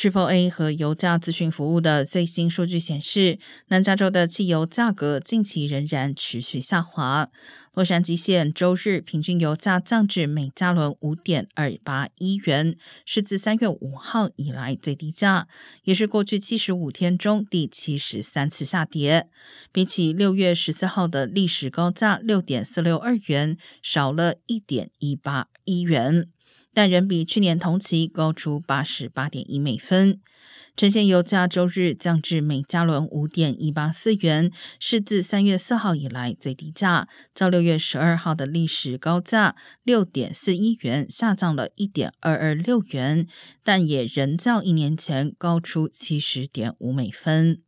Triple A 和油价资讯服务的最新数据显示，南加州的汽油价格近期仍然持续下滑。洛杉矶县周日平均油价降至每加仑五点二八一元，是自三月五号以来最低价，也是过去七十五天中第七十三次下跌。比起六月十四号的历史高价六点四六二元，少了一点一八一元。但仍比去年同期高出八十八点一美分。呈现油价周日降至每加仑五点一八四元，是自三月四号以来最低价，较六月十二号的历史高价六点四一元下降了一点二二六元，但也仍较一年前高出七十点五美分。